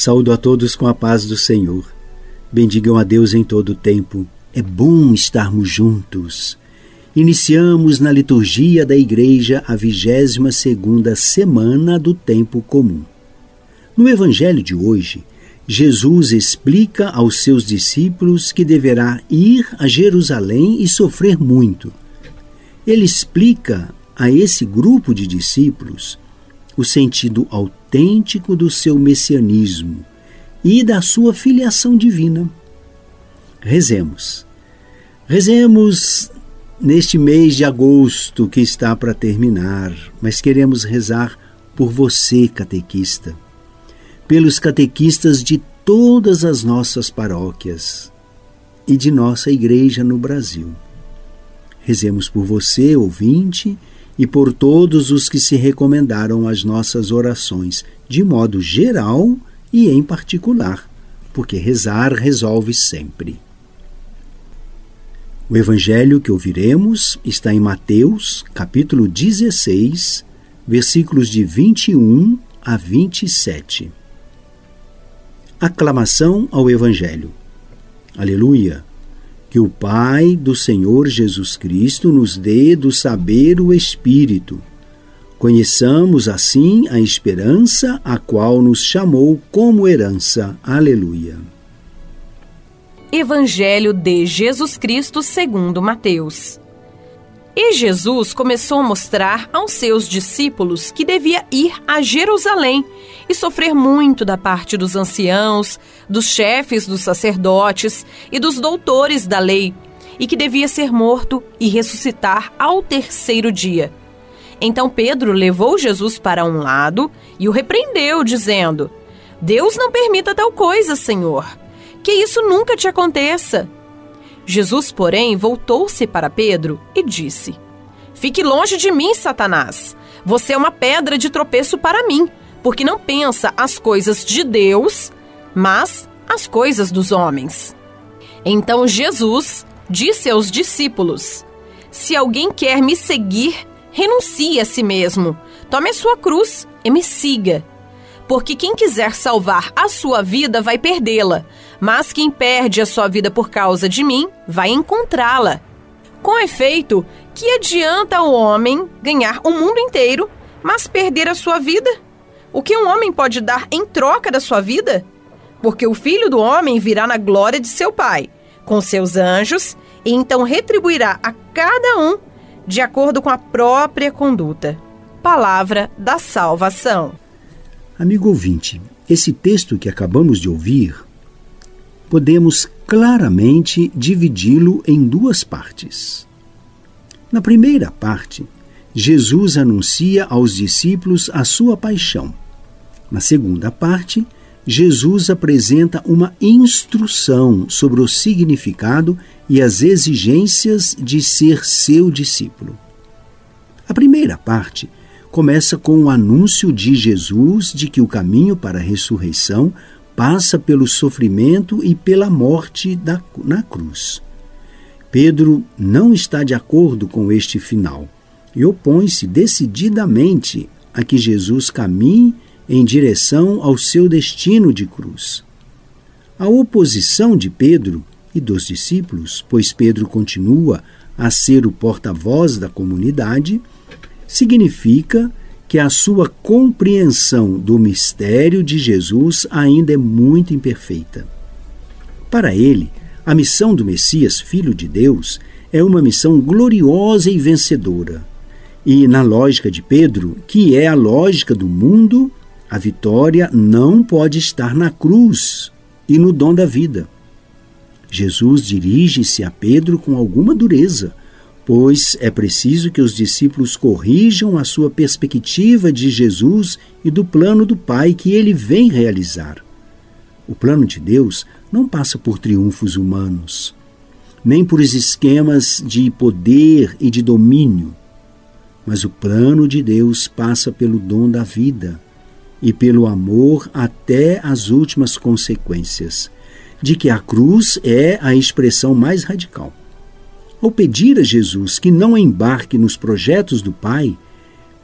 Saúdo a todos com a paz do Senhor. Bendigam a Deus em todo o tempo. É bom estarmos juntos. Iniciamos na liturgia da Igreja a 22 segunda semana do tempo comum. No evangelho de hoje, Jesus explica aos seus discípulos que deverá ir a Jerusalém e sofrer muito. Ele explica a esse grupo de discípulos o sentido autêntico do seu messianismo e da sua filiação divina. Rezemos. Rezemos neste mês de agosto que está para terminar, mas queremos rezar por você, catequista, pelos catequistas de todas as nossas paróquias e de nossa igreja no Brasil. Rezemos por você, ouvinte, e por todos os que se recomendaram às nossas orações, de modo geral e em particular, porque rezar resolve sempre. O evangelho que ouviremos está em Mateus, capítulo 16, versículos de 21 a 27. Aclamação ao evangelho. Aleluia! Que o Pai do Senhor Jesus Cristo nos dê do saber o Espírito. Conheçamos assim a esperança a qual nos chamou como herança. Aleluia. Evangelho de Jesus Cristo segundo Mateus. E Jesus começou a mostrar aos seus discípulos que devia ir a Jerusalém e sofrer muito da parte dos anciãos, dos chefes dos sacerdotes e dos doutores da lei, e que devia ser morto e ressuscitar ao terceiro dia. Então Pedro levou Jesus para um lado e o repreendeu, dizendo: Deus não permita tal coisa, Senhor. Que isso nunca te aconteça. Jesus, porém, voltou-se para Pedro e disse: Fique longe de mim, Satanás. Você é uma pedra de tropeço para mim, porque não pensa as coisas de Deus, mas as coisas dos homens. Então Jesus disse aos discípulos: Se alguém quer me seguir, renuncie a si mesmo, tome a sua cruz e me siga. Porque quem quiser salvar a sua vida vai perdê-la, mas quem perde a sua vida por causa de mim vai encontrá-la. Com efeito, que adianta o homem ganhar o mundo inteiro, mas perder a sua vida? O que um homem pode dar em troca da sua vida? Porque o filho do homem virá na glória de seu Pai, com seus anjos, e então retribuirá a cada um de acordo com a própria conduta. Palavra da salvação. Amigo ouvinte, esse texto que acabamos de ouvir, podemos claramente dividi-lo em duas partes. Na primeira parte, Jesus anuncia aos discípulos a sua paixão. Na segunda parte, Jesus apresenta uma instrução sobre o significado e as exigências de ser seu discípulo. A primeira parte começa com o anúncio de Jesus de que o caminho para a ressurreição passa pelo sofrimento e pela morte da, na cruz. Pedro não está de acordo com este final e opõe-se decididamente a que Jesus caminhe em direção ao seu destino de cruz. A oposição de Pedro e dos discípulos, pois Pedro continua a ser o porta-voz da comunidade, significa que a sua compreensão do mistério de Jesus ainda é muito imperfeita. Para ele, a missão do Messias, Filho de Deus, é uma missão gloriosa e vencedora. E, na lógica de Pedro, que é a lógica do mundo, a vitória não pode estar na cruz e no dom da vida. Jesus dirige-se a Pedro com alguma dureza pois é preciso que os discípulos corrijam a sua perspectiva de Jesus e do plano do Pai que ele vem realizar. O plano de Deus não passa por triunfos humanos, nem por esquemas de poder e de domínio, mas o plano de Deus passa pelo dom da vida e pelo amor até as últimas consequências, de que a cruz é a expressão mais radical. Ao pedir a Jesus que não embarque nos projetos do Pai,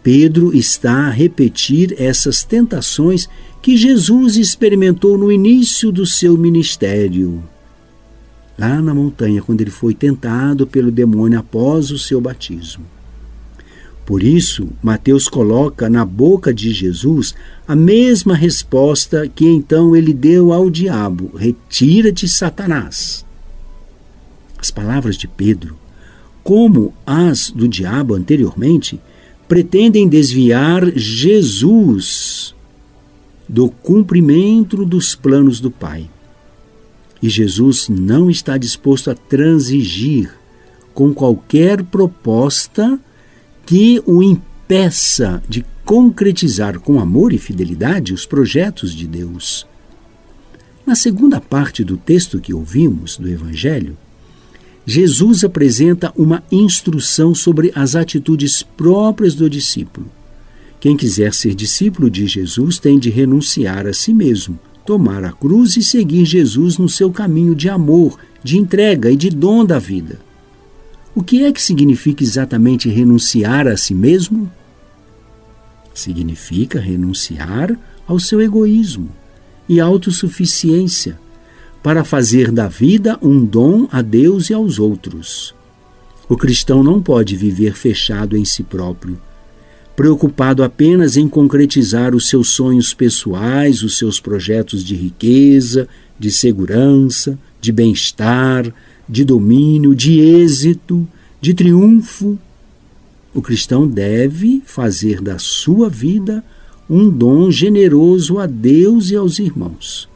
Pedro está a repetir essas tentações que Jesus experimentou no início do seu ministério. Lá na montanha, quando ele foi tentado pelo demônio após o seu batismo. Por isso, Mateus coloca na boca de Jesus a mesma resposta que então ele deu ao diabo: Retira-te, Satanás. As palavras de Pedro, como as do diabo anteriormente, pretendem desviar Jesus do cumprimento dos planos do Pai. E Jesus não está disposto a transigir com qualquer proposta que o impeça de concretizar com amor e fidelidade os projetos de Deus. Na segunda parte do texto que ouvimos do Evangelho, Jesus apresenta uma instrução sobre as atitudes próprias do discípulo. Quem quiser ser discípulo de Jesus tem de renunciar a si mesmo, tomar a cruz e seguir Jesus no seu caminho de amor, de entrega e de dom da vida. O que é que significa exatamente renunciar a si mesmo? Significa renunciar ao seu egoísmo e autossuficiência para fazer da vida um dom a Deus e aos outros. O cristão não pode viver fechado em si próprio, preocupado apenas em concretizar os seus sonhos pessoais, os seus projetos de riqueza, de segurança, de bem-estar, de domínio, de êxito, de triunfo. O cristão deve fazer da sua vida um dom generoso a Deus e aos irmãos.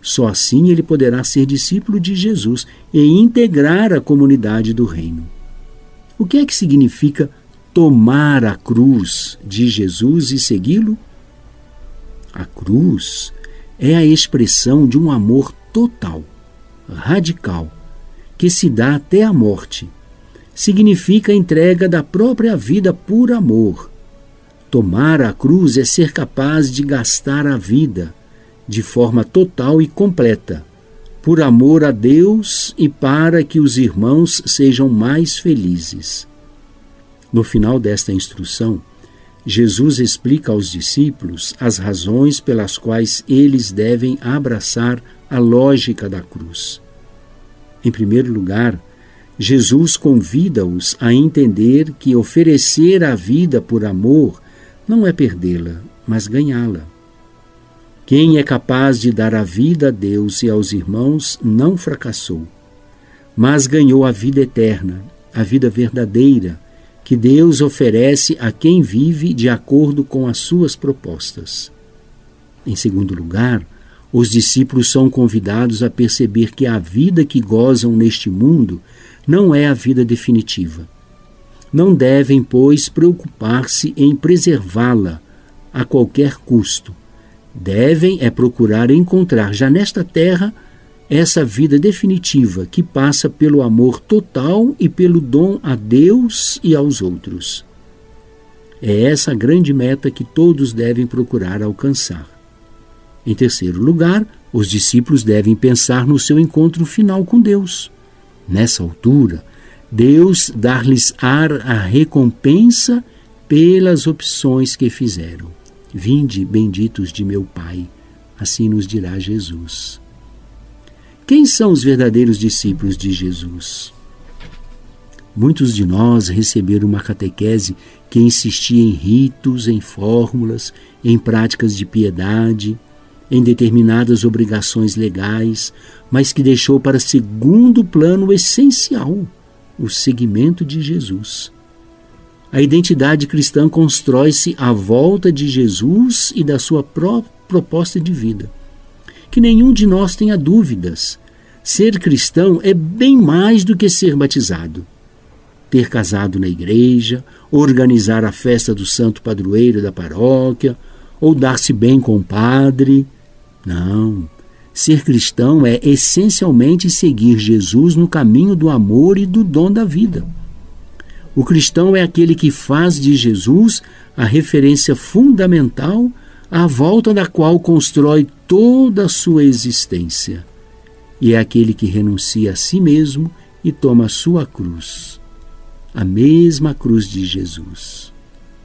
Só assim ele poderá ser discípulo de Jesus e integrar a comunidade do reino. O que é que significa tomar a cruz de Jesus e segui-lo? A cruz é a expressão de um amor total, radical, que se dá até a morte. Significa a entrega da própria vida por amor. Tomar a cruz é ser capaz de gastar a vida de forma total e completa, por amor a Deus e para que os irmãos sejam mais felizes. No final desta instrução, Jesus explica aos discípulos as razões pelas quais eles devem abraçar a lógica da cruz. Em primeiro lugar, Jesus convida-os a entender que oferecer a vida por amor não é perdê-la, mas ganhá-la. Quem é capaz de dar a vida a Deus e aos irmãos não fracassou, mas ganhou a vida eterna, a vida verdadeira, que Deus oferece a quem vive de acordo com as suas propostas. Em segundo lugar, os discípulos são convidados a perceber que a vida que gozam neste mundo não é a vida definitiva. Não devem, pois, preocupar-se em preservá-la a qualquer custo. Devem é procurar encontrar já nesta terra essa vida definitiva que passa pelo amor total e pelo dom a Deus e aos outros. É essa a grande meta que todos devem procurar alcançar. Em terceiro lugar, os discípulos devem pensar no seu encontro final com Deus. Nessa altura, Deus dar-lhes ar a recompensa pelas opções que fizeram. Vinde, benditos de meu Pai, assim nos dirá Jesus. Quem são os verdadeiros discípulos de Jesus? Muitos de nós receberam uma catequese que insistia em ritos, em fórmulas, em práticas de piedade, em determinadas obrigações legais, mas que deixou para segundo plano essencial, o seguimento de Jesus. A identidade cristã constrói-se à volta de Jesus e da sua própria proposta de vida. Que nenhum de nós tenha dúvidas. Ser cristão é bem mais do que ser batizado. Ter casado na igreja, organizar a festa do santo padroeiro da paróquia, ou dar-se bem com o padre, não. Ser cristão é essencialmente seguir Jesus no caminho do amor e do dom da vida. O cristão é aquele que faz de Jesus a referência fundamental à volta da qual constrói toda a sua existência. E é aquele que renuncia a si mesmo e toma a sua cruz, a mesma cruz de Jesus.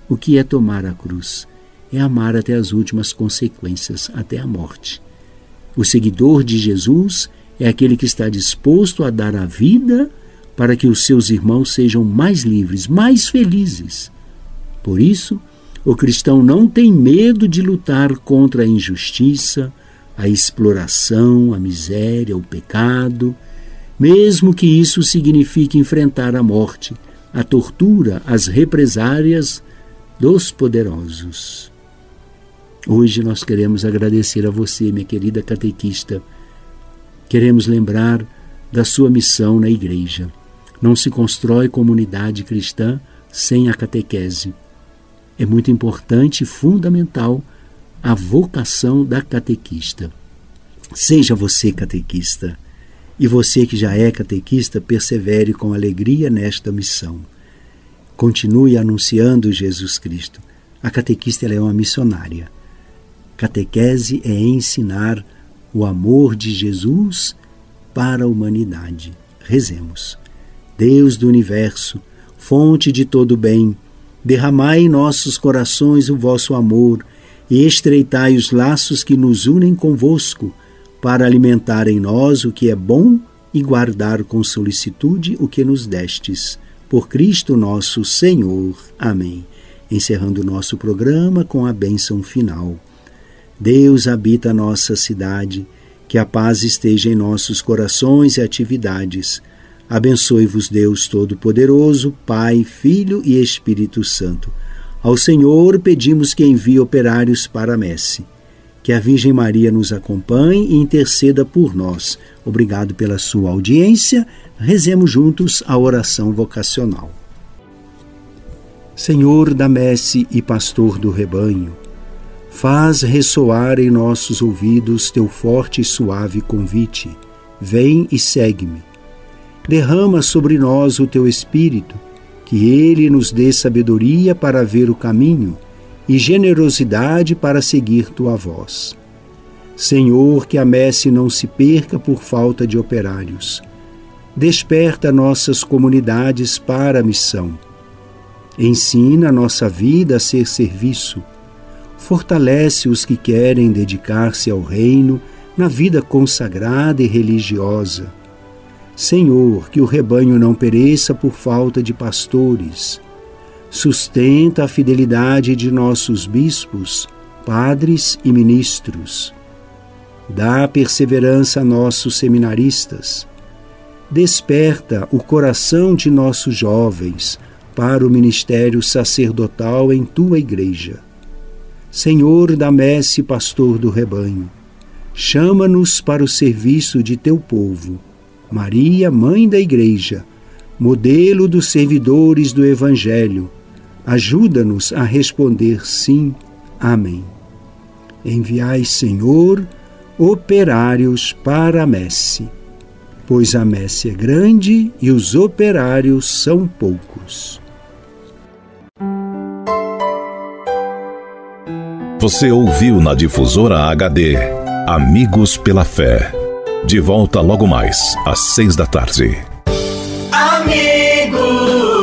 O que é tomar a cruz? É amar até as últimas consequências, até a morte. O seguidor de Jesus é aquele que está disposto a dar a vida para que os seus irmãos sejam mais livres, mais felizes. Por isso, o cristão não tem medo de lutar contra a injustiça, a exploração, a miséria, o pecado, mesmo que isso signifique enfrentar a morte, a tortura, as represárias dos poderosos. Hoje nós queremos agradecer a você, minha querida catequista. Queremos lembrar da sua missão na igreja. Não se constrói comunidade cristã sem a catequese. É muito importante e fundamental a vocação da catequista. Seja você catequista. E você que já é catequista, persevere com alegria nesta missão. Continue anunciando Jesus Cristo. A catequista é uma missionária. Catequese é ensinar o amor de Jesus para a humanidade. Rezemos. Deus do universo, fonte de todo bem, derramai em nossos corações o vosso amor e estreitai os laços que nos unem convosco, para alimentar em nós o que é bom e guardar com solicitude o que nos destes. Por Cristo nosso Senhor. Amém. Encerrando o nosso programa com a bênção final. Deus habita a nossa cidade, que a paz esteja em nossos corações e atividades. Abençoe-vos, Deus Todo-Poderoso, Pai, Filho e Espírito Santo. Ao Senhor pedimos que envie operários para a messe. Que a Virgem Maria nos acompanhe e interceda por nós. Obrigado pela sua audiência. Rezemos juntos a oração vocacional. Senhor da messe e pastor do rebanho, Faz ressoar em nossos ouvidos teu forte e suave convite. Vem e segue-me. Derrama sobre nós o teu espírito, que ele nos dê sabedoria para ver o caminho e generosidade para seguir tua voz. Senhor, que a messe não se perca por falta de operários. Desperta nossas comunidades para a missão. Ensina nossa vida a ser serviço fortalece os que querem dedicar-se ao reino na vida consagrada e religiosa. Senhor, que o rebanho não pereça por falta de pastores. Sustenta a fidelidade de nossos bispos, padres e ministros. Dá perseverança a nossos seminaristas. Desperta o coração de nossos jovens para o ministério sacerdotal em tua igreja Senhor da messe, pastor do rebanho, chama-nos para o serviço de teu povo. Maria, mãe da Igreja, modelo dos servidores do Evangelho, ajuda-nos a responder sim. Amém. Enviai, Senhor, operários para a messe, pois a messe é grande e os operários são poucos. Você ouviu na Difusora HD Amigos pela Fé. De volta logo mais, às seis da tarde. Amigos,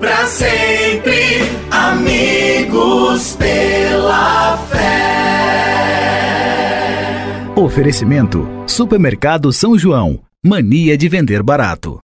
para sempre, amigos pela fé. Oferecimento: Supermercado São João. Mania de vender barato.